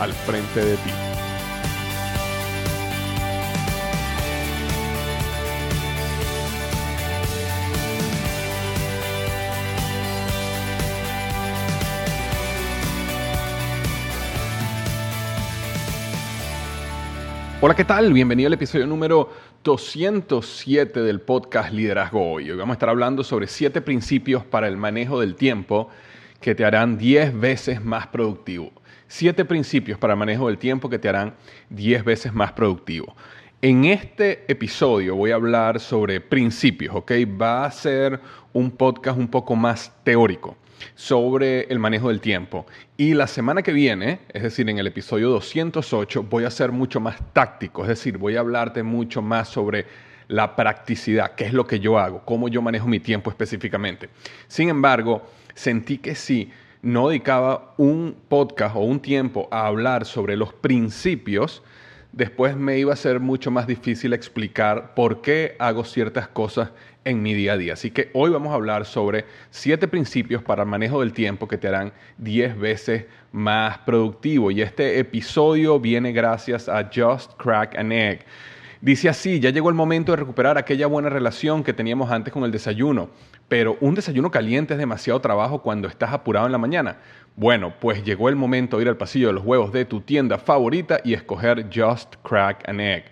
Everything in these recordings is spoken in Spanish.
al frente de ti. Hola, ¿qué tal? Bienvenido al episodio número 207 del podcast Liderazgo Hoy. Hoy vamos a estar hablando sobre siete principios para el manejo del tiempo que te harán 10 veces más productivo. Siete principios para manejo del tiempo que te harán 10 veces más productivo. En este episodio voy a hablar sobre principios, ¿ok? Va a ser un podcast un poco más teórico sobre el manejo del tiempo. Y la semana que viene, es decir, en el episodio 208, voy a ser mucho más táctico, es decir, voy a hablarte mucho más sobre la practicidad, qué es lo que yo hago, cómo yo manejo mi tiempo específicamente. Sin embargo, sentí que si no dedicaba un podcast o un tiempo a hablar sobre los principios, después me iba a ser mucho más difícil explicar por qué hago ciertas cosas en mi día a día. Así que hoy vamos a hablar sobre siete principios para el manejo del tiempo que te harán 10 veces más productivo. Y este episodio viene gracias a Just Crack an Egg. Dice así, ya llegó el momento de recuperar aquella buena relación que teníamos antes con el desayuno, pero un desayuno caliente es demasiado trabajo cuando estás apurado en la mañana. Bueno, pues llegó el momento de ir al pasillo de los huevos de tu tienda favorita y escoger Just Crack an Egg.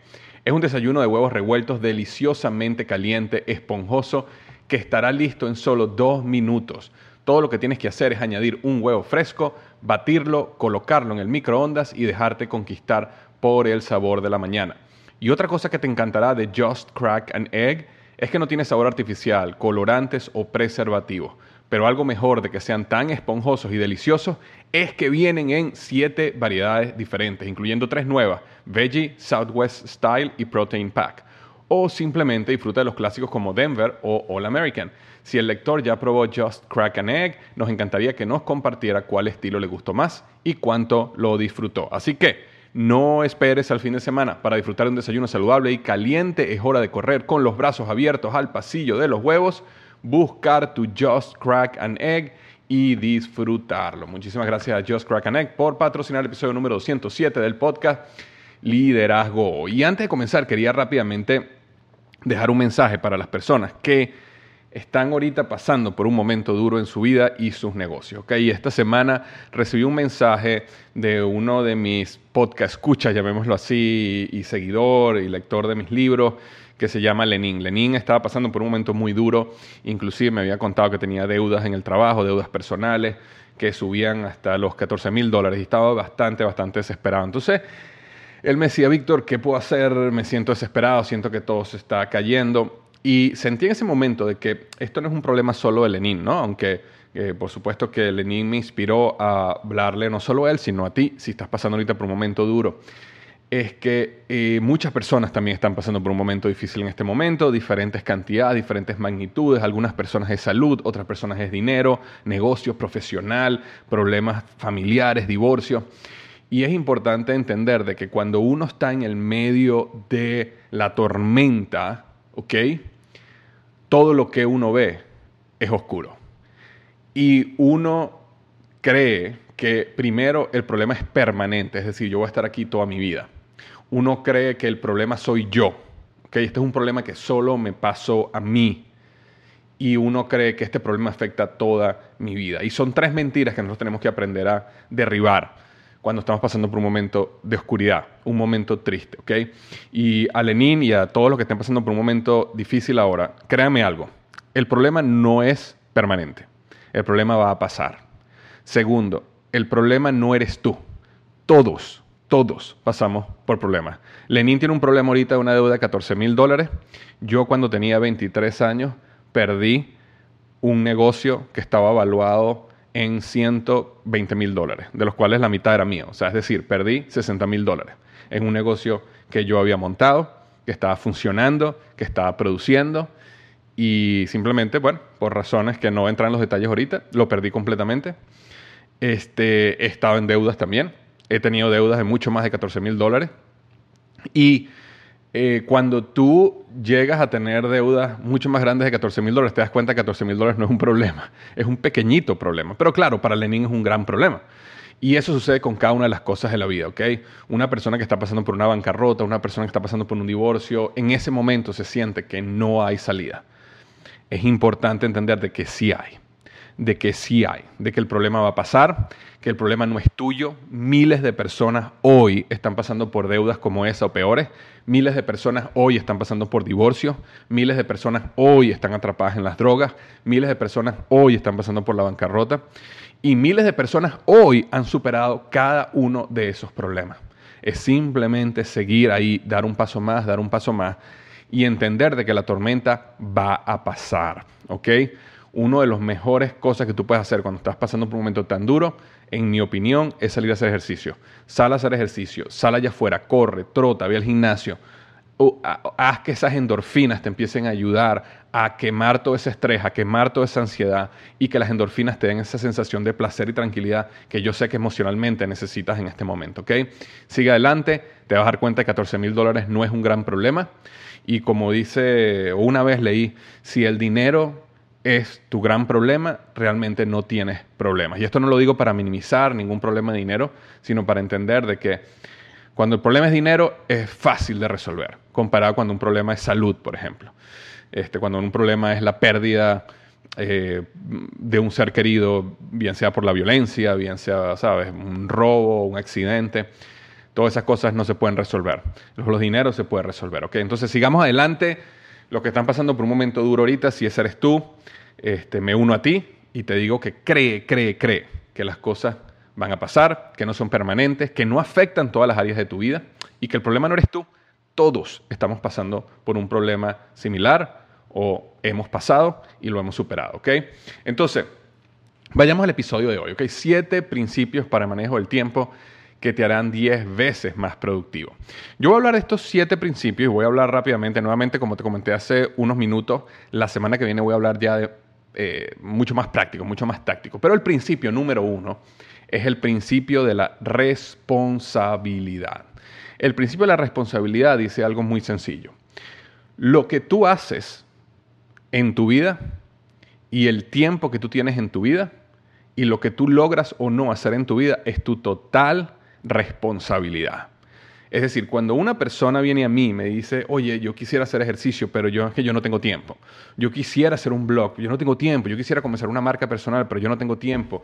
Es un desayuno de huevos revueltos deliciosamente caliente, esponjoso, que estará listo en solo dos minutos. Todo lo que tienes que hacer es añadir un huevo fresco, batirlo, colocarlo en el microondas y dejarte conquistar por el sabor de la mañana. Y otra cosa que te encantará de Just Crack an Egg es que no tiene sabor artificial, colorantes o preservativos. Pero algo mejor de que sean tan esponjosos y deliciosos es que vienen en siete variedades diferentes, incluyendo tres nuevas, Veggie, Southwest Style y Protein Pack. O simplemente disfruta de los clásicos como Denver o All American. Si el lector ya probó Just Crack an Egg, nos encantaría que nos compartiera cuál estilo le gustó más y cuánto lo disfrutó. Así que no esperes al fin de semana para disfrutar de un desayuno saludable y caliente. Es hora de correr con los brazos abiertos al pasillo de los huevos buscar tu Just Crack an Egg y disfrutarlo. Muchísimas gracias a Just Crack an Egg por patrocinar el episodio número 207 del podcast Liderazgo. Y antes de comenzar, quería rápidamente dejar un mensaje para las personas que están ahorita pasando por un momento duro en su vida y sus negocios. ¿okay? esta semana recibí un mensaje de uno de mis podcast llamémoslo así, y seguidor y lector de mis libros, que se llama Lenin. Lenin estaba pasando por un momento muy duro, inclusive me había contado que tenía deudas en el trabajo, deudas personales, que subían hasta los 14 mil dólares y estaba bastante, bastante desesperado. Entonces, él me decía, Víctor, ¿qué puedo hacer? Me siento desesperado, siento que todo se está cayendo. Y sentí en ese momento de que esto no es un problema solo de Lenin, ¿no? Aunque eh, por supuesto que Lenin me inspiró a hablarle no solo a él, sino a ti, si estás pasando ahorita por un momento duro es que eh, muchas personas también están pasando por un momento difícil en este momento, diferentes cantidades, diferentes magnitudes, algunas personas es salud, otras personas es dinero, negocios, profesional, problemas familiares, divorcio. Y es importante entender de que cuando uno está en el medio de la tormenta, ¿ok? Todo lo que uno ve es oscuro. Y uno cree que primero el problema es permanente, es decir, yo voy a estar aquí toda mi vida uno cree que el problema soy yo. ¿okay? Este es un problema que solo me pasó a mí. Y uno cree que este problema afecta toda mi vida. Y son tres mentiras que nosotros tenemos que aprender a derribar cuando estamos pasando por un momento de oscuridad, un momento triste. ¿okay? Y a Lenin y a todos los que estén pasando por un momento difícil ahora, créanme algo, el problema no es permanente. El problema va a pasar. Segundo, el problema no eres tú. Todos todos pasamos por problemas. Lenin tiene un problema ahorita de una deuda de 14 mil dólares. Yo cuando tenía 23 años perdí un negocio que estaba evaluado en 120 mil dólares, de los cuales la mitad era mío. O sea, es decir, perdí 60 mil dólares en un negocio que yo había montado, que estaba funcionando, que estaba produciendo y simplemente, bueno, por razones que no entran en los detalles ahorita, lo perdí completamente. Este, he estado en deudas también he tenido deudas de mucho más de 14 mil dólares. Y eh, cuando tú llegas a tener deudas mucho más grandes de 14 mil dólares, te das cuenta que 14 mil dólares no es un problema, es un pequeñito problema. Pero claro, para Lenin es un gran problema. Y eso sucede con cada una de las cosas de la vida, ¿ok? Una persona que está pasando por una bancarrota, una persona que está pasando por un divorcio, en ese momento se siente que no hay salida. Es importante entender de que sí hay de que sí hay, de que el problema va a pasar, que el problema no es tuyo. Miles de personas hoy están pasando por deudas como esa o peores. Miles de personas hoy están pasando por divorcios. Miles de personas hoy están atrapadas en las drogas. Miles de personas hoy están pasando por la bancarrota. Y miles de personas hoy han superado cada uno de esos problemas. Es simplemente seguir ahí, dar un paso más, dar un paso más y entender de que la tormenta va a pasar, ¿ok? Una de las mejores cosas que tú puedes hacer cuando estás pasando por un momento tan duro, en mi opinión, es salir a hacer ejercicio. Sal a hacer ejercicio, sal allá afuera, corre, trota, ve al gimnasio. haz que esas endorfinas te empiecen a ayudar a quemar todo ese estrés, a quemar toda esa ansiedad y que las endorfinas te den esa sensación de placer y tranquilidad que yo sé que emocionalmente necesitas en este momento. ¿ok? Sigue adelante, te vas a dar cuenta que 14 mil dólares no es un gran problema. Y como dice, una vez leí, si el dinero es tu gran problema, realmente no tienes problemas. Y esto no lo digo para minimizar ningún problema de dinero, sino para entender de que cuando el problema es dinero es fácil de resolver, comparado cuando un problema es salud, por ejemplo. Este, cuando un problema es la pérdida eh, de un ser querido, bien sea por la violencia, bien sea, ¿sabes?, un robo, un accidente. Todas esas cosas no se pueden resolver. Los, dineros se pueden resolver, ¿ok? Entonces sigamos adelante los que están pasando por un momento duro ahorita, si ese eres tú, este, me uno a ti y te digo que cree, cree, cree que las cosas van a pasar, que no son permanentes, que no afectan todas las áreas de tu vida y que el problema no eres tú. Todos estamos pasando por un problema similar o hemos pasado y lo hemos superado, ¿ok? Entonces, vayamos al episodio de hoy, ¿ok? Siete principios para manejo del tiempo que te harán 10 veces más productivo. Yo voy a hablar de estos 7 principios y voy a hablar rápidamente, nuevamente, como te comenté hace unos minutos, la semana que viene voy a hablar ya de eh, mucho más práctico, mucho más táctico. Pero el principio número uno es el principio de la responsabilidad. El principio de la responsabilidad dice algo muy sencillo. Lo que tú haces en tu vida y el tiempo que tú tienes en tu vida y lo que tú logras o no hacer en tu vida es tu total responsabilidad. Es decir, cuando una persona viene a mí y me dice, oye, yo quisiera hacer ejercicio, pero yo es que yo no tengo tiempo. Yo quisiera hacer un blog, yo no tengo tiempo. Yo quisiera comenzar una marca personal, pero yo no tengo tiempo.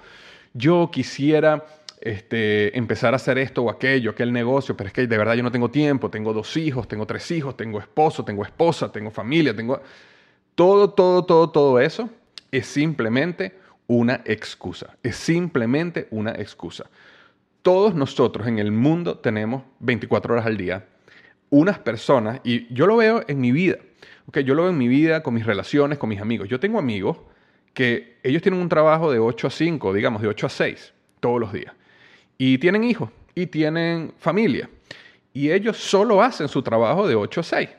Yo quisiera este, empezar a hacer esto o aquello, aquel negocio, pero es que de verdad yo no tengo tiempo. Tengo dos hijos, tengo tres hijos, tengo esposo, tengo esposa, tengo familia, tengo... Todo, todo, todo, todo eso es simplemente una excusa. Es simplemente una excusa. Todos nosotros en el mundo tenemos 24 horas al día. Unas personas, y yo lo veo en mi vida, okay, yo lo veo en mi vida con mis relaciones, con mis amigos. Yo tengo amigos que ellos tienen un trabajo de 8 a 5, digamos, de 8 a 6, todos los días. Y tienen hijos y tienen familia. Y ellos solo hacen su trabajo de 8 a 6.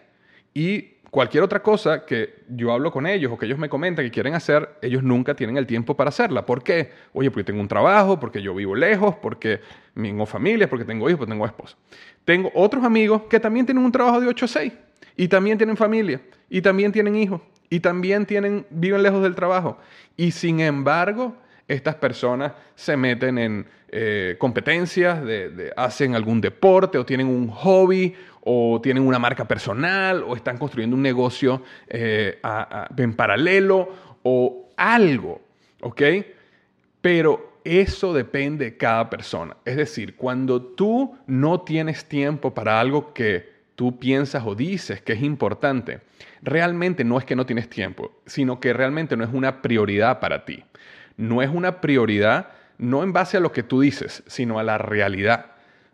Y cualquier otra cosa que yo hablo con ellos o que ellos me comentan que quieren hacer, ellos nunca tienen el tiempo para hacerla. ¿Por qué? Oye, porque tengo un trabajo, porque yo vivo lejos, porque tengo familia, porque tengo hijos, porque tengo esposa. Tengo otros amigos que también tienen un trabajo de 8 a 6 y también tienen familia y también tienen hijos y también tienen, viven lejos del trabajo. Y sin embargo, estas personas se meten en eh, competencias, hacen algún deporte o tienen un hobby o tienen una marca personal o están construyendo un negocio eh, en paralelo o algo, ¿ok? Pero eso depende de cada persona. Es decir, cuando tú no tienes tiempo para algo que tú piensas o dices que es importante, realmente no es que no tienes tiempo, sino que realmente no es una prioridad para ti. No es una prioridad no en base a lo que tú dices, sino a la realidad.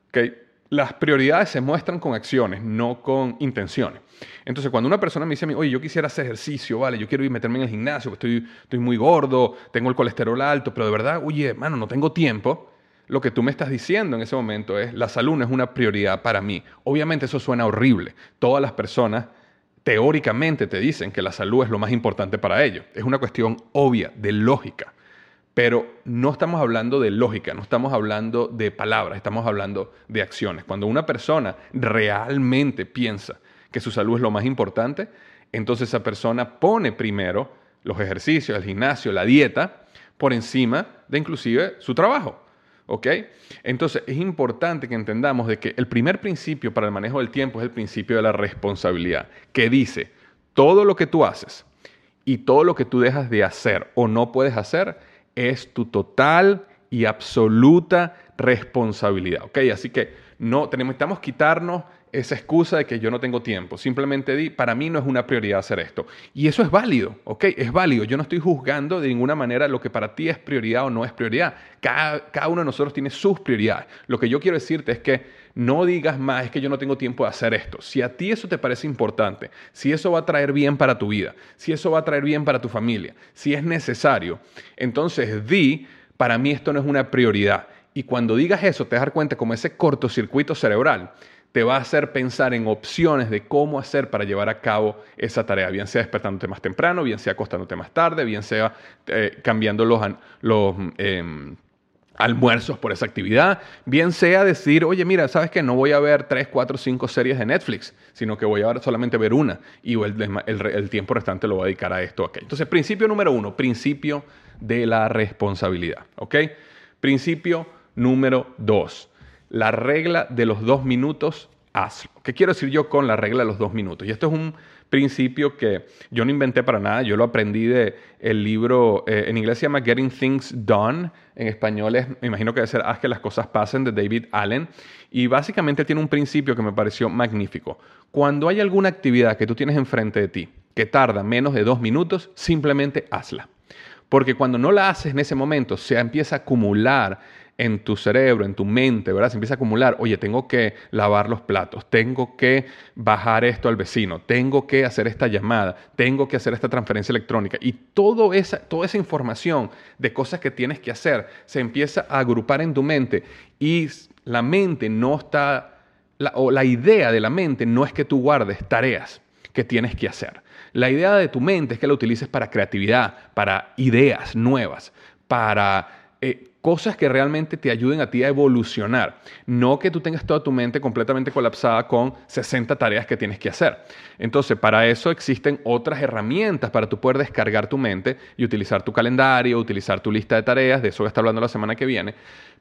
¿Okay? Las prioridades se muestran con acciones, no con intenciones. Entonces, cuando una persona me dice a mí, oye, yo quisiera hacer ejercicio, vale, yo quiero ir meterme en el gimnasio, estoy, muy gordo, tengo el colesterol alto, pero de verdad, oye, hermano, no tengo tiempo, lo que tú me estás diciendo en ese momento es, la salud no es una prioridad para mí. Obviamente eso suena horrible. Todas las personas teóricamente te dicen que la salud es lo más importante para ellos. Es una cuestión obvia, de lógica. Pero no estamos hablando de lógica, no estamos hablando de palabras, estamos hablando de acciones. Cuando una persona realmente piensa que su salud es lo más importante, entonces esa persona pone primero los ejercicios, el gimnasio, la dieta, por encima de inclusive su trabajo. ¿Ok? Entonces es importante que entendamos de que el primer principio para el manejo del tiempo es el principio de la responsabilidad, que dice, todo lo que tú haces y todo lo que tú dejas de hacer o no puedes hacer es tu total y absoluta responsabilidad. ¿Ok? Así que no, tenemos, necesitamos quitarnos esa excusa de que yo no tengo tiempo. Simplemente di, para mí no es una prioridad hacer esto. Y eso es válido, ¿ok? Es válido. Yo no estoy juzgando de ninguna manera lo que para ti es prioridad o no es prioridad. Cada, cada uno de nosotros tiene sus prioridades. Lo que yo quiero decirte es que no digas más, es que yo no tengo tiempo de hacer esto. Si a ti eso te parece importante, si eso va a traer bien para tu vida, si eso va a traer bien para tu familia, si es necesario, entonces di, para mí esto no es una prioridad. Y cuando digas eso, te das cuenta como ese cortocircuito cerebral te va a hacer pensar en opciones de cómo hacer para llevar a cabo esa tarea, bien sea despertándote más temprano, bien sea acostándote más tarde, bien sea eh, cambiando los, los em, almuerzos por esa actividad, bien sea decir, oye, mira, ¿sabes que No voy a ver tres, cuatro, cinco series de Netflix, sino que voy a solamente ver una y el, tiempo restante lo voy a dedicar a esto. Okay. Entonces, principio número uno, principio de la responsabilidad. ¿ok? Principio número dos la regla de los dos minutos, hazlo. ¿Qué quiero decir yo con la regla de los dos minutos? Y esto es un principio que yo no inventé para nada, yo lo aprendí de el libro, eh, en inglés se llama Getting Things Done, en español es, me imagino que debe ser Haz que las cosas pasen, de David Allen, y básicamente tiene un principio que me pareció magnífico. Cuando hay alguna actividad que tú tienes enfrente de ti que tarda menos de dos minutos, simplemente hazla. Porque cuando no la haces en ese momento, se empieza a acumular en tu cerebro, en tu mente, ¿verdad? Se empieza a acumular, oye, tengo que lavar los platos, tengo que bajar esto al vecino, tengo que hacer esta llamada, tengo que hacer esta transferencia electrónica. Y todo esa, toda esa información de cosas que tienes que hacer se empieza a agrupar en tu mente y la mente no está, o la idea de la mente no es que tú guardes tareas que tienes que hacer. La idea de tu mente es que la utilices para creatividad, para ideas nuevas, para eh, cosas que realmente te ayuden a ti a evolucionar. No que tú tengas toda tu mente completamente colapsada con 60 tareas que tienes que hacer. Entonces, para eso existen otras herramientas para tú poder descargar tu mente y utilizar tu calendario, utilizar tu lista de tareas. De eso voy a estar hablando la semana que viene.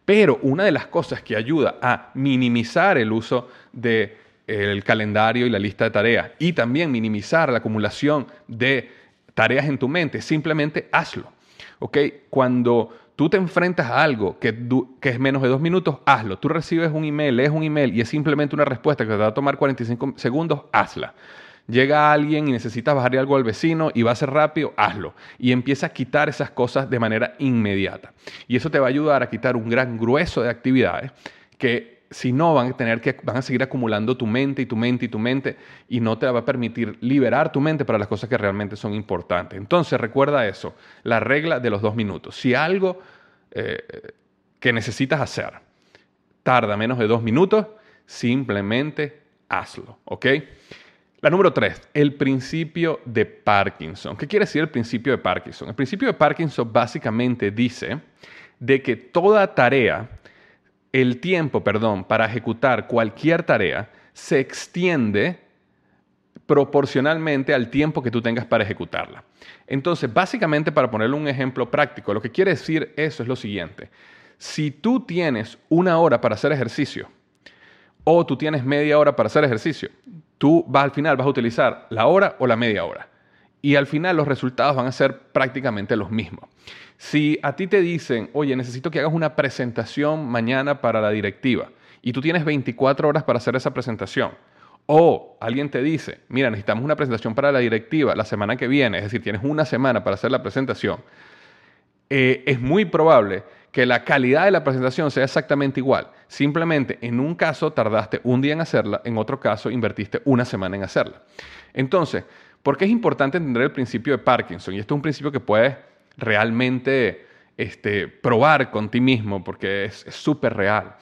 Pero una de las cosas que ayuda a minimizar el uso del el calendario y la lista de tareas y también minimizar la acumulación de tareas en tu mente, simplemente hazlo. ¿Ok? Cuando tú te enfrentas a algo que, es menos de dos minutos, hazlo. Tú recibes un email, lees un email y es simplemente una respuesta que te va a tomar 45 segundos, hazla. Llega alguien y necesitas bajarle algo al vecino y va a ser rápido, hazlo. Y empieza a quitar esas cosas de manera inmediata. Y eso te va a ayudar a quitar un gran grueso de actividades que si no van a tener que van a seguir acumulando tu mente y tu mente y tu mente y no te va a permitir liberar tu mente para las cosas que realmente son importantes. Entonces recuerda eso, la regla de los dos minutos. Si algo eh, que necesitas hacer tarda menos de dos minutos, simplemente hazlo, ¿ok? La número tres, el principio de Parkinson. ¿Qué quiere decir el principio de Parkinson? El principio de Parkinson básicamente dice de que toda tarea, el tiempo, perdón, para ejecutar cualquier tarea se extiende proporcionalmente al tiempo que tú tengas para ejecutarla. Entonces, básicamente, para ponerle un ejemplo práctico, lo que quiere decir eso es lo siguiente. Si tú tienes una hora para hacer ejercicio o tú tienes media hora para hacer ejercicio, tú vas al final vas a utilizar la hora o la media hora. Y al final los resultados van a ser prácticamente los mismos. Si a ti te dicen, oye, necesito que hagas una presentación mañana para la directiva y tú tienes 24 horas para hacer esa presentación, o alguien te dice, mira, necesitamos una presentación para la directiva la semana que viene, es decir, tienes una semana para hacer la presentación, eh, es muy probable que la calidad de la presentación sea exactamente igual. Simplemente en un caso tardaste un día en hacerla, en otro caso invertiste una semana en hacerla. Entonces, ¿por qué es importante entender el principio de Parkinson? Y esto es un principio que puedes realmente este, probar con ti mismo porque es súper real.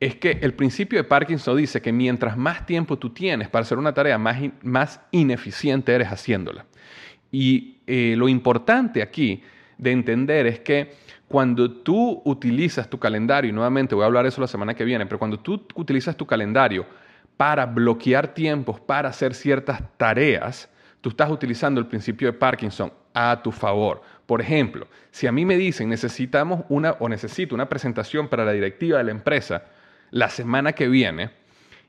Es que el principio de Parkinson dice que mientras más tiempo tú tienes para hacer una tarea, más, más ineficiente eres haciéndola. Y eh, lo importante aquí de entender es que cuando tú utilizas tu calendario, y nuevamente voy a hablar de eso la semana que viene, pero cuando tú utilizas tu calendario para bloquear tiempos, para hacer ciertas tareas, tú estás utilizando el principio de Parkinson a tu favor. Por ejemplo, si a mí me dicen necesitamos una o necesito una presentación para la directiva de la empresa la semana que viene,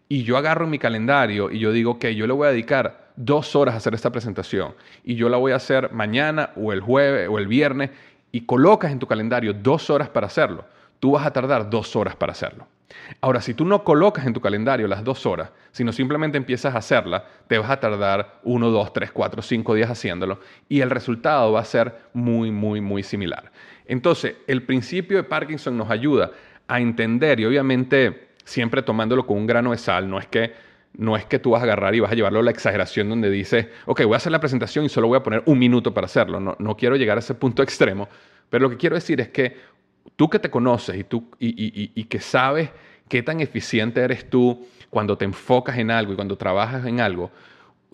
y yo agarro mi calendario y yo digo, que yo le voy a dedicar dos horas a hacer esta presentación y yo la voy a hacer mañana o el jueves o el viernes y colocas en tu calendario dos horas para hacerlo, tú vas a tardar dos horas para hacerlo. Ahora, si tú no colocas en tu calendario las dos horas, sino simplemente empiezas a hacerla, te vas a tardar uno, dos, tres, cuatro, cinco días haciéndolo y el resultado va a ser muy, muy, muy similar. Entonces, el principio de Parkinson nos ayuda a entender y obviamente siempre tomándolo con un grano de sal, no es que no es que tú vas a agarrar y vas a llevarlo a la exageración donde dices, ok, voy a hacer la presentación y solo voy a poner un minuto para hacerlo. No, no quiero llegar a ese punto extremo, pero lo que quiero decir es que tú que te conoces y, tú, y, que sabes qué tan eficiente eres tú cuando te enfocas en algo y cuando trabajas en algo,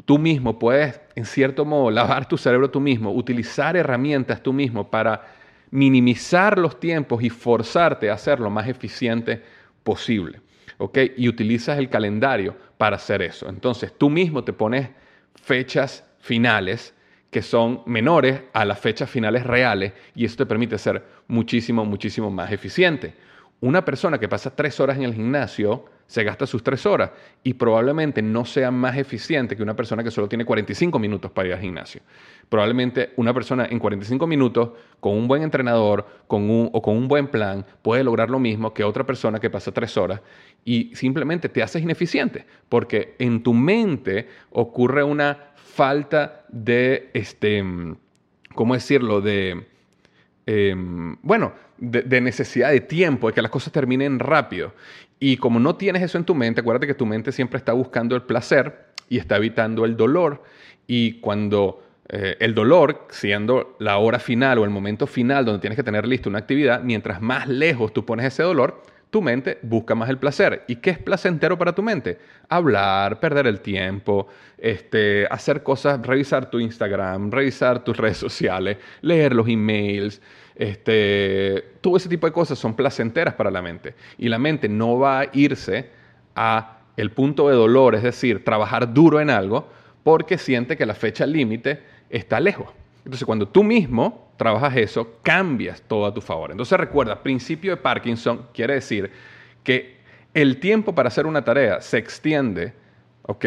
tú mismo puedes, en cierto modo, lavar tu cerebro tú mismo, utilizar herramientas tú mismo para minimizar los tiempos y forzarte a hacer lo más eficiente posible. ¿ok? Y utilizas el calendario para hacer eso. Entonces tú mismo te pones fechas finales que son menores a las fechas finales reales y eso te permite ser muchísimo, muchísimo más eficiente. Una persona que pasa tres horas en el gimnasio se gasta sus tres horas y probablemente no sea más eficiente que una persona que solo tiene 45 minutos para ir al gimnasio. Probablemente una persona en 45 minutos, con un buen entrenador con un, o con un buen plan, puede lograr lo mismo que otra persona que pasa tres horas y simplemente te haces ineficiente, porque en tu mente ocurre una falta de, este, ¿cómo decirlo?, de, em, bueno, de, necesidad de tiempo, de que las cosas terminen rápido. Y como no tienes eso en tu mente, acuérdate que tu mente siempre está buscando el placer y está evitando el dolor. Y cuando eh, el dolor, siendo la hora final o el momento final donde tienes que tener lista una actividad, mientras más lejos tú pones ese dolor, tu mente busca más el placer. ¿Y qué es placentero para tu mente? Hablar, perder el tiempo, este, hacer cosas, revisar tu Instagram, revisar tus redes sociales, leer los emails, este, todo ese tipo de cosas son placenteras para la mente. Y la mente no va a irse a el punto de dolor, es decir, trabajar duro en algo, porque siente que la fecha límite está lejos. Entonces, cuando tú mismo trabajas eso, cambias todo a tu favor. Entonces, recuerda, principio de Parkinson quiere decir que el tiempo para hacer una tarea se extiende, ¿ok?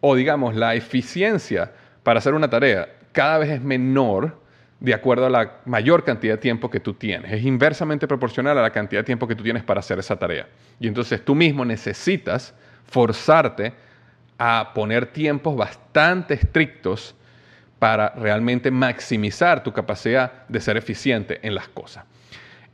O digamos, la eficiencia para hacer una tarea cada vez es menor de acuerdo a la mayor cantidad de tiempo que tú tienes. Es inversamente proporcional a la cantidad de tiempo que tú tienes para hacer esa tarea. Y entonces tú mismo necesitas forzarte a poner tiempos bastante estrictos para realmente maximizar tu capacidad de ser eficiente en las cosas.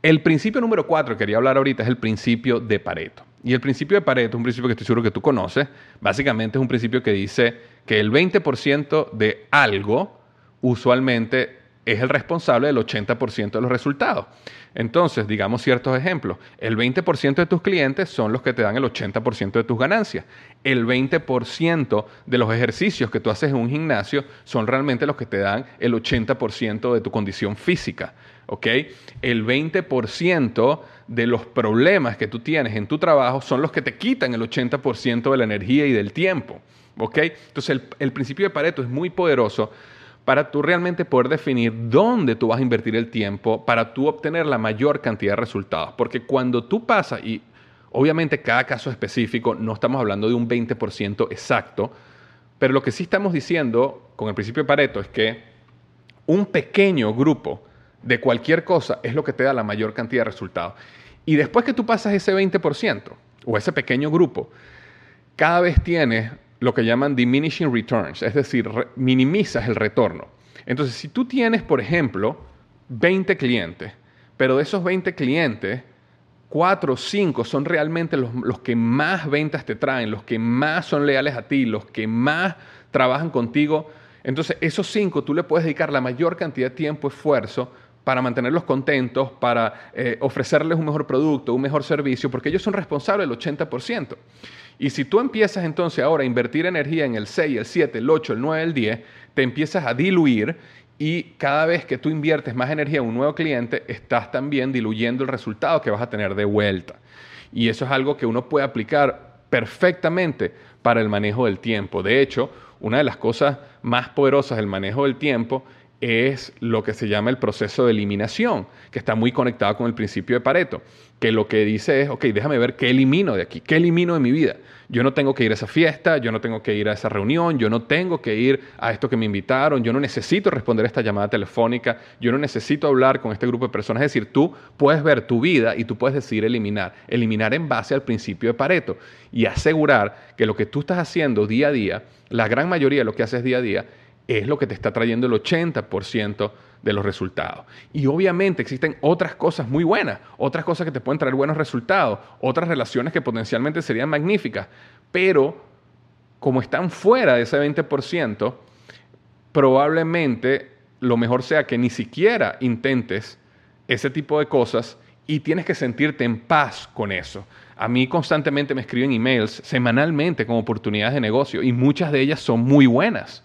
El principio número cuatro que quería hablar ahorita es el principio de Pareto. Y el principio de Pareto es un principio que estoy seguro que tú conoces. Básicamente es un principio que dice que el 20% de algo usualmente es el responsable del 80% de los resultados. Entonces, digamos ciertos ejemplos. El 20% de tus clientes son los que te dan el 80% de tus ganancias. El 20% de los ejercicios que tú haces en un gimnasio son realmente los que te dan el 80% de tu condición física. ¿ok? El 20% de los problemas que tú tienes en tu trabajo son los que te quitan el 80% de la energía y del tiempo. ¿ok? Entonces, el, el principio de Pareto es muy poderoso para tú realmente poder definir dónde tú vas a invertir el tiempo para tú obtener la mayor cantidad de resultados. Porque cuando tú pasas, y obviamente cada caso específico, no estamos hablando de un 20% exacto, pero lo que sí estamos diciendo con el principio de Pareto es que un pequeño grupo de cualquier cosa es lo que te da la mayor cantidad de resultados. Y después que tú pasas ese 20% o ese pequeño grupo, cada vez tienes lo que llaman diminishing returns, es decir, minimizas el retorno. Entonces, si tú tienes, por ejemplo, 20 clientes, pero de esos 20 clientes, 4 o 5 son realmente los, que más ventas te traen, los que más son leales a ti, los que más trabajan contigo, entonces esos 5 tú le puedes dedicar la mayor cantidad de tiempo, esfuerzo, para mantenerlos contentos, para eh, ofrecerles un mejor producto, un mejor servicio, porque ellos son responsables del 80%. Y si tú empiezas entonces ahora a invertir energía en el 6, el 7, el 8, el 9, el 10, te empiezas a diluir y cada vez que tú inviertes más energía en un nuevo cliente, estás también diluyendo el resultado que vas a tener de vuelta. Y eso es algo que uno puede aplicar perfectamente para el manejo del tiempo. De hecho, una de las cosas más poderosas del manejo del tiempo es lo que se llama el proceso de eliminación, que está muy conectado con el principio de Pareto, que lo que dice es, ok, déjame ver qué elimino de aquí, qué elimino de mi vida. Yo no tengo que ir a esa fiesta, yo no tengo que ir a esa reunión, yo no tengo que ir a esto que me invitaron, yo no necesito responder a esta llamada telefónica, yo no necesito hablar con este grupo de personas. Es decir, tú puedes ver tu vida y tú puedes decidir eliminar, eliminar en base al principio de Pareto y asegurar que lo que tú estás haciendo día a día, la gran mayoría de lo que haces día a día, es lo que te está trayendo el 80% de los resultados. Y obviamente existen otras cosas muy buenas, otras cosas que te pueden traer buenos resultados, otras relaciones que potencialmente serían magníficas, pero como están fuera de ese 20%, probablemente lo mejor sea que ni siquiera intentes ese tipo de cosas y tienes que sentirte en paz con eso. A mí constantemente me escriben emails semanalmente con oportunidades de negocio y muchas de ellas son muy buenas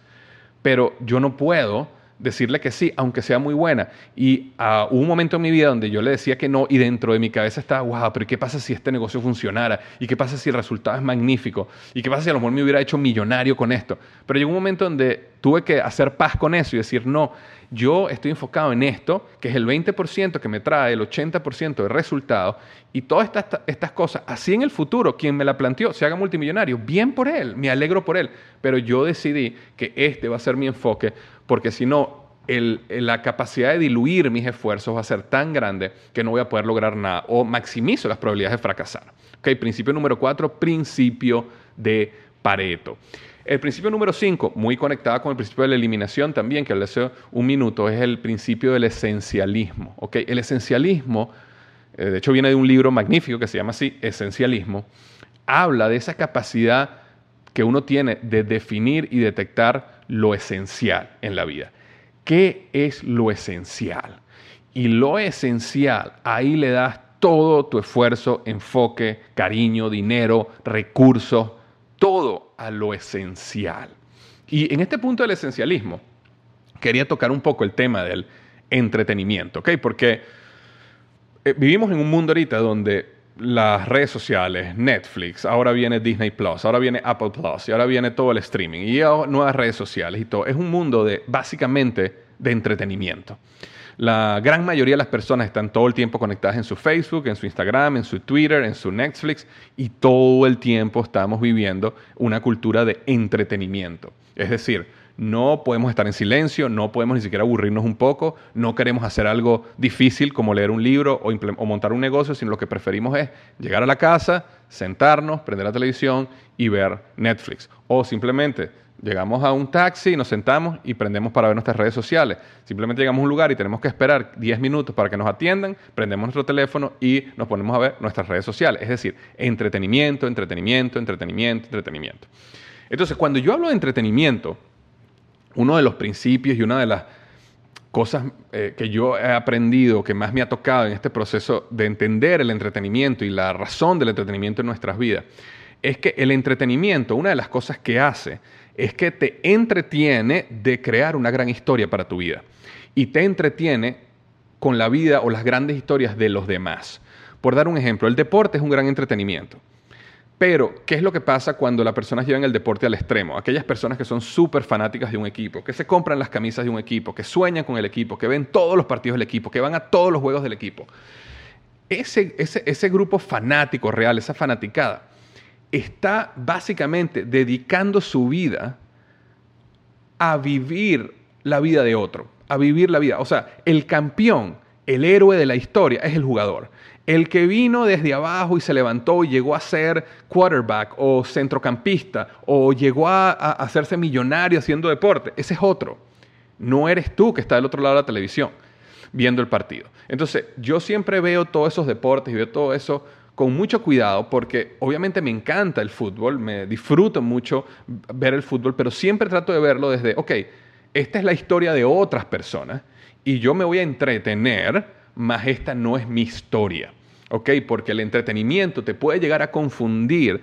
pero yo no puedo decirle que sí, aunque sea muy buena. Y uh, hubo un momento en mi vida donde yo le decía que no y dentro de mi cabeza estaba, wow, pero ¿qué pasa si este negocio funcionara? ¿Y qué pasa si el resultado es magnífico? ¿Y qué pasa si a lo mejor me hubiera hecho millonario con esto? Pero llegó un momento donde tuve que hacer paz con eso y decir, no, yo estoy enfocado en esto, que es el 20% que me trae el 80% de resultado, y todas estas, estas cosas, así en el futuro, quien me la planteó, se haga multimillonario, bien por él, me alegro por él, pero yo decidí que este va a ser mi enfoque, porque si no, la capacidad de diluir mis esfuerzos va a ser tan grande que no voy a poder lograr nada o maximizo las probabilidades de fracasar. Okay, principio número cuatro, principio de Pareto. El principio número 5, muy conectado con el principio de la eliminación también, que hace un minuto, es el principio del esencialismo. ¿okay? El esencialismo, eh, de hecho viene de un libro magnífico que se llama así, Esencialismo, habla de esa capacidad que uno tiene de definir y detectar lo esencial en la vida. ¿Qué es lo esencial? Y lo esencial, ahí le das todo tu esfuerzo, enfoque, cariño, dinero, recursos, todo a lo esencial. Y en este punto del esencialismo, quería tocar un poco el tema del entretenimiento, ¿ok? Porque eh, vivimos en un mundo ahorita donde las redes sociales, Netflix, ahora viene Disney Plus, ahora viene Apple Plus, y ahora viene todo el streaming, y nuevas redes sociales y todo. Es un mundo de, básicamente, de entretenimiento. La gran mayoría de las personas están todo el tiempo conectadas en su Facebook, en su Instagram, en su Twitter, en su Netflix y todo el tiempo estamos viviendo una cultura de entretenimiento. Es decir, no podemos estar en silencio, no podemos ni siquiera aburrirnos un poco, no queremos hacer algo difícil como leer un libro o, montar un negocio, sino lo que preferimos es llegar a la casa, sentarnos, prender la televisión y ver Netflix. O simplemente llegamos a un taxi, nos sentamos y prendemos para ver nuestras redes sociales. Simplemente llegamos a un lugar y tenemos que esperar 10 minutos para que nos atiendan, prendemos nuestro teléfono y nos ponemos a ver nuestras redes sociales. Es decir, entretenimiento, entretenimiento, entretenimiento, entretenimiento. Entonces, cuando yo hablo de entretenimiento, uno de los principios y una de las cosas eh, que yo he aprendido, que más me ha tocado en este proceso de entender el entretenimiento y la razón del entretenimiento en nuestras vidas, es que el entretenimiento, una de las cosas que hace, es que te entretiene de crear una gran historia para tu vida. Y te entretiene con la vida o las grandes historias de los demás. Por dar un ejemplo, el deporte es un gran entretenimiento. Pero, ¿qué es lo que pasa cuando las personas llevan el deporte al extremo? Aquellas personas que son súper fanáticas de un equipo, que se compran las camisas de un equipo, que sueñan con el equipo, que ven todos los partidos del equipo, que van a todos los juegos del equipo. Ese, ese, grupo fanático real, esa fanaticada, está básicamente dedicando su vida a vivir la vida de otro, a vivir la vida. O sea, el campeón, el héroe de la historia es el jugador. El que vino desde abajo y se levantó y llegó a ser quarterback o centrocampista o llegó a, hacerse millonario haciendo deporte, ese es otro. No eres tú que está del otro lado de la televisión viendo el partido. Entonces, yo siempre veo todos esos deportes y veo todo eso con mucho cuidado porque obviamente me encanta el fútbol, me disfruto mucho ver el fútbol, pero siempre trato de verlo desde, ok, esta es la historia de otras personas y yo me voy a entretener, más esta no es mi historia. ¿Ok? Porque el entretenimiento te puede llegar a confundir,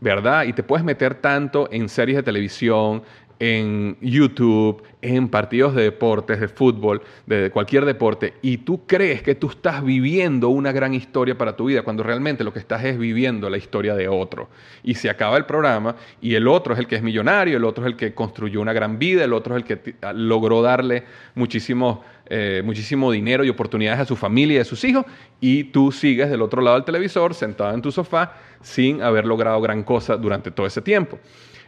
¿verdad? Y te puedes meter tanto en series de televisión, en YouTube, en partidos de deportes, de fútbol, de cualquier deporte, y tú crees que tú estás viviendo una gran historia para tu vida, cuando realmente lo que estás es viviendo la historia de otro. Y se acaba el programa y el otro es el que es millonario, el otro es el que construyó una gran vida, el otro es el que logró darle muchísimo, eh, muchísimo dinero y oportunidades a su familia y a sus hijos, y tú sigues del otro lado del televisor, sentado en tu sofá, sin haber logrado gran cosa durante todo ese tiempo.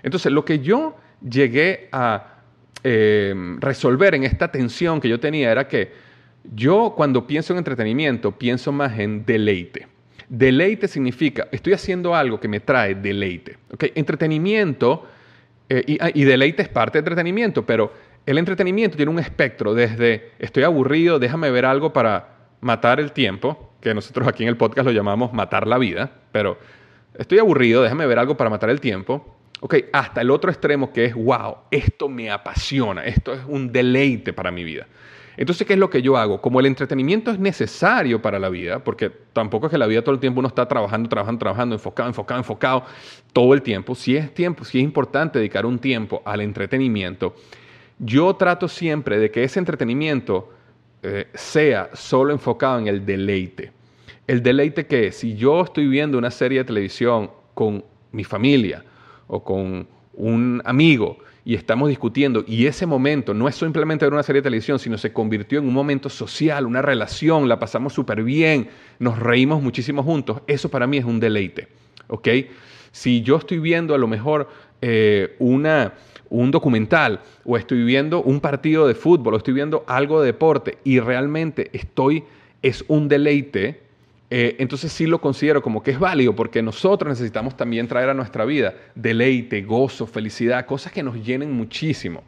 Entonces, lo que yo llegué a eh, resolver en esta tensión que yo tenía era que yo cuando pienso en entretenimiento pienso más en deleite. Deleite significa, estoy haciendo algo que me trae deleite. Entretenimiento, eh, ah, y, deleite es parte de entretenimiento, pero el entretenimiento tiene un espectro desde estoy aburrido, déjame ver algo para matar el tiempo, que nosotros aquí en el podcast lo llamamos matar la vida, pero estoy aburrido, déjame ver algo para matar el tiempo, Ok, hasta el otro extremo que es, wow, esto me apasiona, esto es un deleite para mi vida. Entonces, ¿qué es lo que yo hago? Como el entretenimiento es necesario para la vida, porque tampoco es que la vida todo el tiempo uno está trabajando, trabajando, trabajando, enfocado, enfocado, enfocado todo el tiempo. Si es tiempo, si es importante dedicar un tiempo al entretenimiento, yo trato siempre de que ese entretenimiento eh, sea solo enfocado en el deleite. El deleite que si yo estoy viendo una serie de televisión con mi familia, o con un amigo y estamos discutiendo y ese momento no es simplemente ver una serie de televisión, sino se convirtió en un momento social, una relación, la pasamos súper bien, nos reímos muchísimo juntos, eso para mí es un deleite, ¿ok? Si yo estoy viendo a lo mejor eh, una, un documental o estoy viendo un partido de fútbol o estoy viendo algo de deporte y realmente estoy, es un deleite, eh, entonces sí lo considero como que es válido porque nosotros necesitamos también traer a nuestra vida deleite, gozo, felicidad, cosas que nos llenen muchísimo.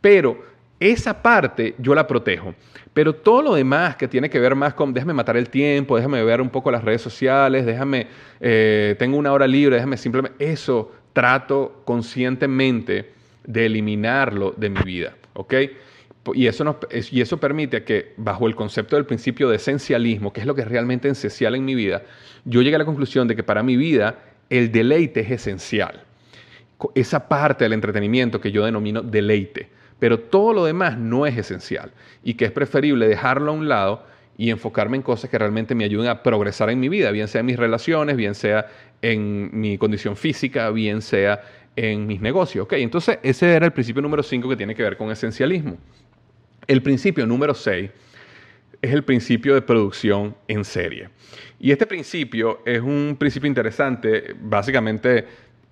Pero esa parte yo la protejo. Pero todo lo demás que tiene que ver más con déjame matar el tiempo, déjame ver un poco las redes sociales, déjame, eh, tengo una hora libre, déjame simplemente, eso trato conscientemente de eliminarlo de mi vida. ¿ok? Y eso, y eso permite que, bajo el concepto del principio de esencialismo, que es lo que es realmente esencial en mi vida, yo llegué a la conclusión de que para mi vida el deleite es esencial. Esa parte del entretenimiento que yo denomino deleite. Pero todo lo demás no es esencial y que es preferible dejarlo a un lado y enfocarme en cosas que realmente me ayuden a progresar en mi vida, bien sea en mis relaciones, bien sea en mi condición física, bien sea en mis negocios. Entonces, ese era el principio número 5 que tiene que ver con esencialismo. El principio número 6 es el principio de producción en serie. Y este principio es un principio interesante, básicamente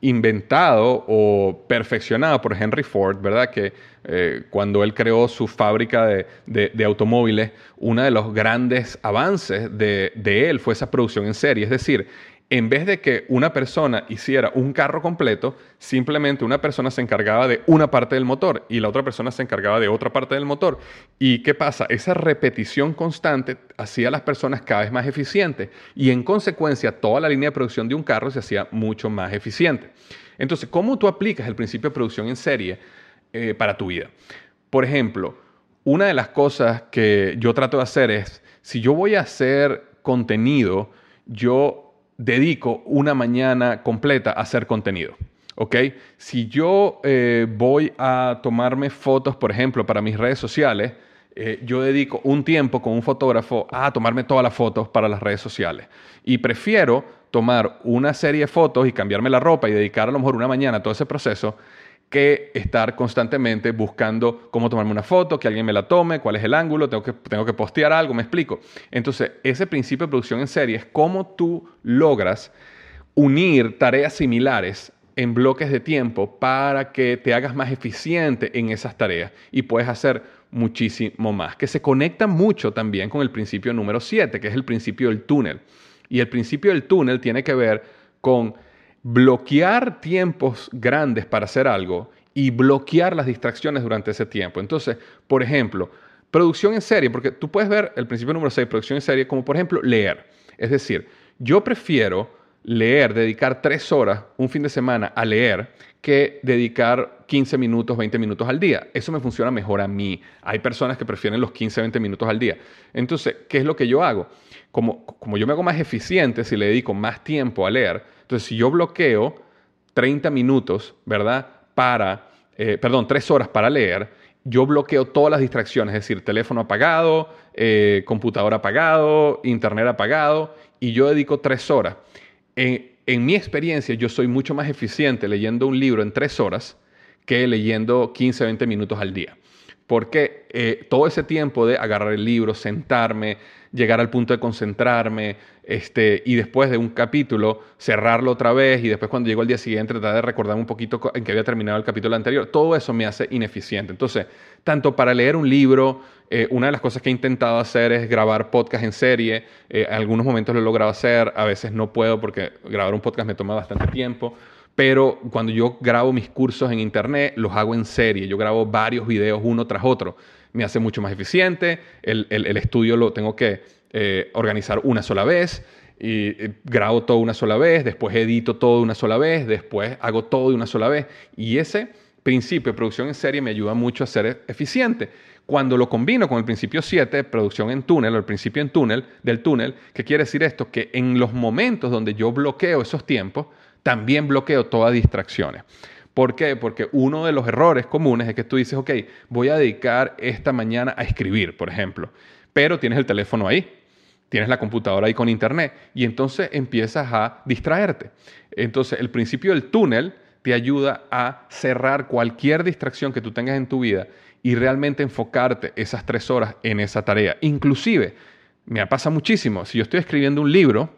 inventado o perfeccionado por Henry Ford, ¿verdad? Que eh, cuando él creó su fábrica de, automóviles, uno de los grandes avances de, de él fue esa producción en serie. Es decir, en vez de que una persona hiciera un carro completo, simplemente una persona se encargaba de una parte del motor y la otra persona se encargaba de otra parte del motor. ¿Y qué pasa? Esa repetición constante hacía a las personas cada vez más eficientes y en consecuencia toda la línea de producción de un carro se hacía mucho más eficiente. Entonces, ¿cómo tú aplicas el principio de producción en serie eh, para tu vida? Por ejemplo, una de las cosas que yo trato de hacer es, si yo voy a hacer contenido, yo dedico una mañana completa a hacer contenido. ¿Ok? Si yo eh, voy a tomarme fotos, por ejemplo, para mis redes sociales, eh, yo dedico un tiempo con un fotógrafo a tomarme todas las fotos para las redes sociales. Y prefiero tomar una serie de fotos y cambiarme la ropa y dedicar a lo mejor una mañana a todo ese proceso que estar constantemente buscando cómo tomarme una foto, que alguien me la tome, cuál es el ángulo, tengo que, tengo que postear algo, me explico. Entonces, ese principio de producción en serie es cómo tú logras unir tareas similares en bloques de tiempo para que te hagas más eficiente en esas tareas y puedes hacer muchísimo más, que se conecta mucho también con el principio número 7, que es el principio del túnel. Y el principio del túnel tiene que ver con bloquear tiempos grandes para hacer algo y bloquear las distracciones durante ese tiempo. Entonces, por ejemplo, producción en serie, porque tú puedes ver el principio número 6, producción en serie, como por ejemplo leer. Es decir, yo prefiero leer, dedicar tres horas un fin de semana a leer que dedicar 15 minutos, 20 minutos al día. Eso me funciona mejor a mí. Hay personas que prefieren los 15, 20 minutos al día. Entonces, ¿qué es lo que yo hago? Como, como yo me hago más eficiente si le dedico más tiempo a leer, entonces, si yo bloqueo 30 minutos, ¿verdad? Para, eh, perdón, 3 horas para leer, yo bloqueo todas las distracciones, es decir, teléfono apagado, eh, computador apagado, internet apagado, y yo dedico 3 horas. En, mi experiencia, yo soy mucho más eficiente leyendo un libro en 3 horas que leyendo 15, 20 minutos al día. Porque eh, todo ese tiempo de agarrar el libro, sentarme, llegar al punto de concentrarme, este, y después de un capítulo cerrarlo otra vez y después cuando llego al día siguiente tratar de recordarme un poquito en que había terminado el capítulo anterior, todo eso me hace ineficiente. Entonces, tanto para leer un libro, eh, una de las cosas que he intentado hacer es grabar podcast en serie, en eh, algunos momentos lo he logrado hacer, a veces no puedo porque grabar un podcast me toma bastante tiempo. Pero cuando yo grabo mis cursos en internet, los hago en serie. Yo grabo varios videos uno tras otro me hace mucho más eficiente, el, estudio lo tengo que eh, organizar una sola vez, y eh, grabo todo una sola vez, después edito todo una sola vez, después hago todo de una sola vez. Y ese principio de producción en serie me ayuda mucho a ser eficiente. Cuando lo combino con el principio 7, producción en túnel, o el principio en túnel, del túnel, ¿qué quiere decir esto? Que en los momentos donde yo bloqueo esos tiempos, también bloqueo todas distracciones. ¿Por qué? Porque uno de los errores comunes es que tú dices, ok, voy a dedicar esta mañana a escribir, por ejemplo, pero tienes el teléfono ahí, tienes la computadora ahí con internet y entonces empiezas a distraerte. Entonces el principio del túnel te ayuda a cerrar cualquier distracción que tú tengas en tu vida y realmente enfocarte esas tres horas en esa tarea. Inclusive, me pasa muchísimo, si yo estoy escribiendo un libro,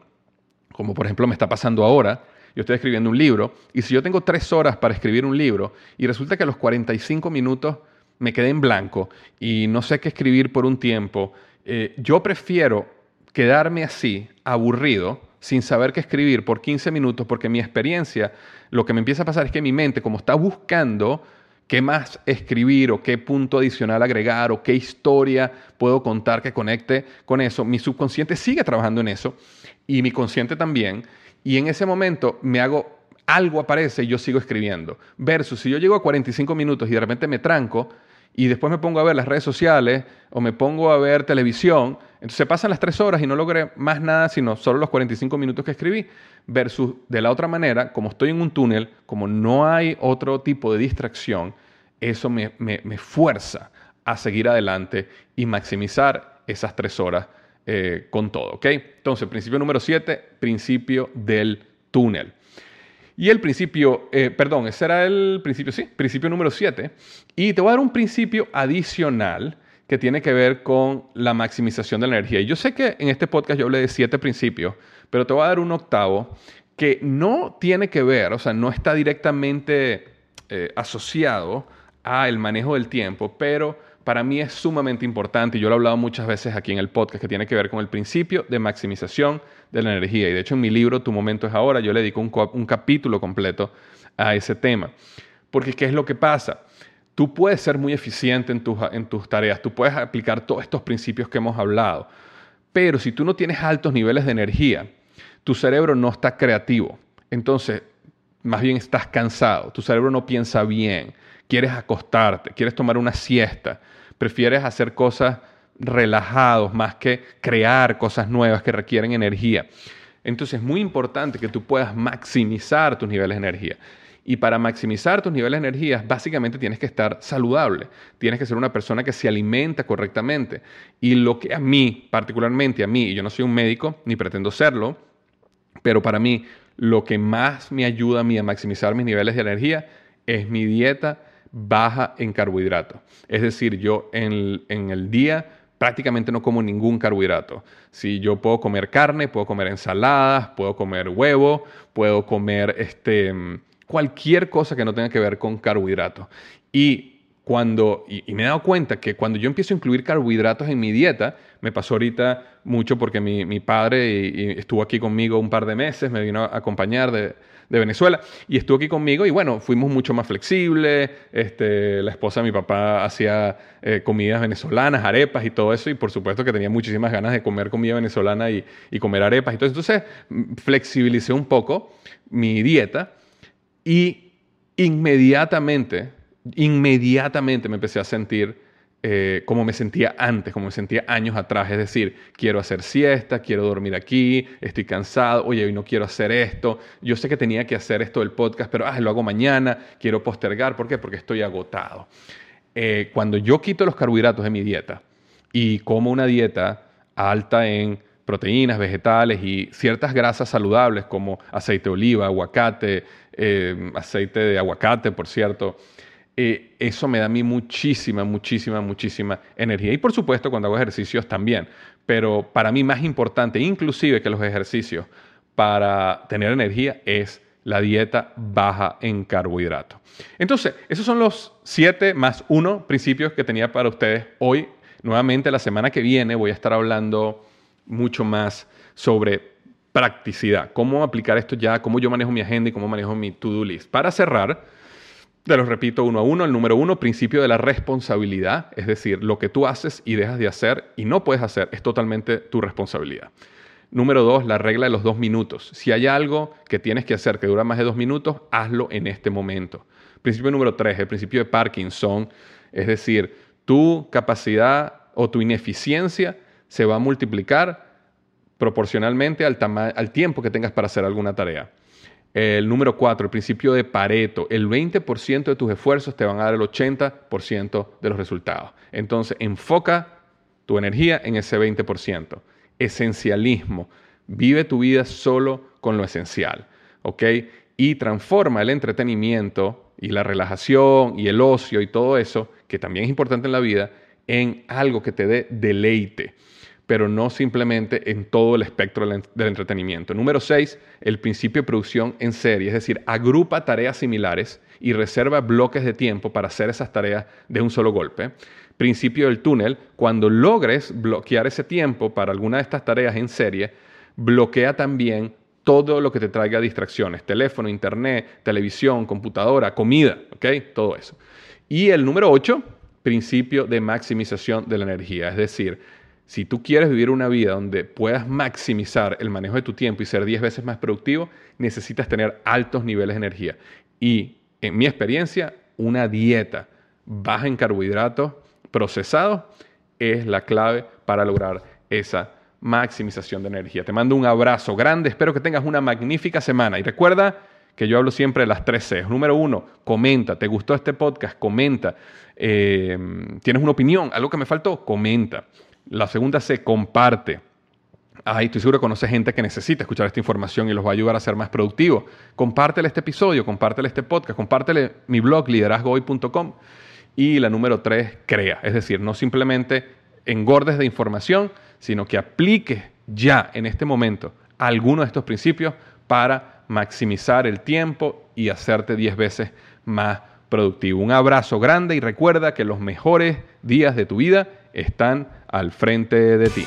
como por ejemplo me está pasando ahora, yo estoy escribiendo un libro, y si yo tengo tres horas para escribir un libro, y resulta que a los 45 minutos me quedé en blanco y no sé qué escribir por un tiempo, eh, yo prefiero quedarme así, aburrido, sin saber qué escribir por 15 minutos, porque mi experiencia, lo que me empieza a pasar es que mi mente, como está buscando qué más escribir o qué punto adicional agregar o qué historia puedo contar que conecte con eso, mi subconsciente sigue trabajando en eso y mi consciente también. Y en ese momento me hago, algo aparece y yo sigo escribiendo. Versus si yo llego a 45 minutos y de repente me tranco y después me pongo a ver las redes sociales o me pongo a ver televisión, entonces pasan las tres horas y no logré más nada sino solo los 45 minutos que escribí. Versus de la otra manera, como estoy en un túnel, como no hay otro tipo de distracción, eso me, me fuerza a seguir adelante y maximizar esas tres horas eh, con todo, ¿ok? Entonces, principio número 7, principio del túnel. Y el principio, eh, perdón, ese era el principio, sí, principio número 7. Y te voy a dar un principio adicional que tiene que ver con la maximización de la energía. Y yo sé que en este podcast yo hablé de siete principios, pero te voy a dar un octavo que no tiene que ver, o sea, no está directamente eh, asociado a el manejo del tiempo, pero para mí es sumamente importante, y yo lo he hablado muchas veces aquí en el podcast, que tiene que ver con el principio de maximización de la energía. Y de hecho en mi libro Tu momento es ahora, yo le dedico un, capítulo completo a ese tema. Porque ¿qué es lo que pasa? Tú puedes ser muy eficiente en tus, en tus tareas, tú puedes aplicar todos estos principios que hemos hablado, pero si tú no tienes altos niveles de energía, tu cerebro no está creativo. Entonces, más bien estás cansado, tu cerebro no piensa bien, quieres acostarte, quieres tomar una siesta, prefieres hacer cosas relajados más que crear cosas nuevas que requieren energía. Entonces es muy importante que tú puedas maximizar tus niveles de energía. Y para maximizar tus niveles de energía, básicamente tienes que estar saludable. Tienes que ser una persona que se alimenta correctamente. Y lo que a mí, particularmente a mí, y yo no soy un médico, ni pretendo serlo, pero para mí lo que más me ayuda a mí a maximizar mis niveles de energía es mi dieta baja en carbohidratos. Es decir, yo en, en el día prácticamente no como ningún carbohidrato. Si yo puedo comer carne, puedo comer ensaladas, puedo comer huevo, puedo comer este, cualquier cosa que no tenga que ver con carbohidratos. Y cuando, y, me he dado cuenta que cuando yo empiezo a incluir carbohidratos en mi dieta, me pasó ahorita mucho porque mi, padre estuvo aquí conmigo un par de meses, me vino a acompañar de, Venezuela. Y estuvo aquí conmigo y bueno, fuimos mucho más flexibles, este, la esposa de mi papá hacía eh, comidas venezolanas, arepas y todo eso. Y por supuesto que tenía muchísimas ganas de comer comida venezolana y, y comer arepas eso. Entonces flexibilicé un poco mi dieta y inmediatamente, inmediatamente me empecé a sentir eh, como me sentía antes, como me sentía años atrás. Es decir, quiero hacer siesta, quiero dormir aquí, estoy cansado, oye, hoy no quiero hacer esto. Yo sé que tenía que hacer esto del podcast, pero ah, lo hago mañana, quiero postergar. ¿Por qué? Porque estoy agotado. Eh, cuando yo quito los carbohidratos de mi dieta y como una dieta alta en proteínas, vegetales y ciertas grasas saludables como aceite de oliva, aguacate, eh, aceite de aguacate, por cierto, eh, eso me da a mí muchísima, muchísima, muchísima energía. Y por supuesto cuando hago ejercicios también. Pero para mí más importante, inclusive que los ejercicios para tener energía, es la dieta baja en carbohidratos. Entonces, esos son los siete más uno principios que tenía para ustedes hoy. Nuevamente, la semana que viene voy a estar hablando mucho más sobre practicidad, cómo aplicar esto ya, cómo yo manejo mi agenda y cómo manejo mi to-do list. Para cerrar, te lo repito uno a uno. El número uno, principio de la responsabilidad, es decir, lo que tú haces y dejas de hacer y no puedes hacer es totalmente tu responsabilidad. Número dos, la regla de los dos minutos. Si hay algo que tienes que hacer que dura más de dos minutos, hazlo en este momento. Principio número tres, el principio de Parkinson, es decir, tu capacidad o tu ineficiencia se va a multiplicar proporcionalmente al, al tiempo que tengas para hacer alguna tarea. El número cuatro, el principio de Pareto. El 20% de tus esfuerzos te van a dar el 80% de los resultados. Entonces, enfoca tu energía en ese 20%. Esencialismo. Vive tu vida solo con lo esencial. ¿Ok? Y transforma el entretenimiento y la relajación y el ocio y todo eso, que también es importante en la vida, en algo que te dé deleite pero no simplemente en todo el espectro del entretenimiento. Número 6, el principio de producción en serie, es decir, agrupa tareas similares y reserva bloques de tiempo para hacer esas tareas de un solo golpe. Principio del túnel, cuando logres bloquear ese tiempo para alguna de estas tareas en serie, bloquea también todo lo que te traiga distracciones, teléfono, internet, televisión, computadora, comida, ¿ok? Todo eso. Y el número 8, principio de maximización de la energía, es decir, si tú quieres vivir una vida donde puedas maximizar el manejo de tu tiempo y ser 10 veces más productivo, necesitas tener altos niveles de energía. Y en mi experiencia, una dieta baja en carbohidratos procesados es la clave para lograr esa maximización de energía. Te mando un abrazo grande, espero que tengas una magnífica semana y recuerda que yo hablo siempre de las tres C. Número uno, comenta, ¿te gustó este podcast? Comenta. Eh, ¿Tienes una opinión? ¿Algo que me faltó? Comenta. La segunda se comparte. Ay, estoy seguro que conoce gente que necesita escuchar esta información y los va a ayudar a ser más productivos. Compártele este episodio, compártele este podcast, compártele mi blog liderazgohoy.com. Y la número tres, crea. Es decir, no simplemente engordes de información, sino que apliques ya en este momento alguno de estos principios para maximizar el tiempo y hacerte 10 veces más productivo. Un abrazo grande y recuerda que los mejores días de tu vida están al frente de ti.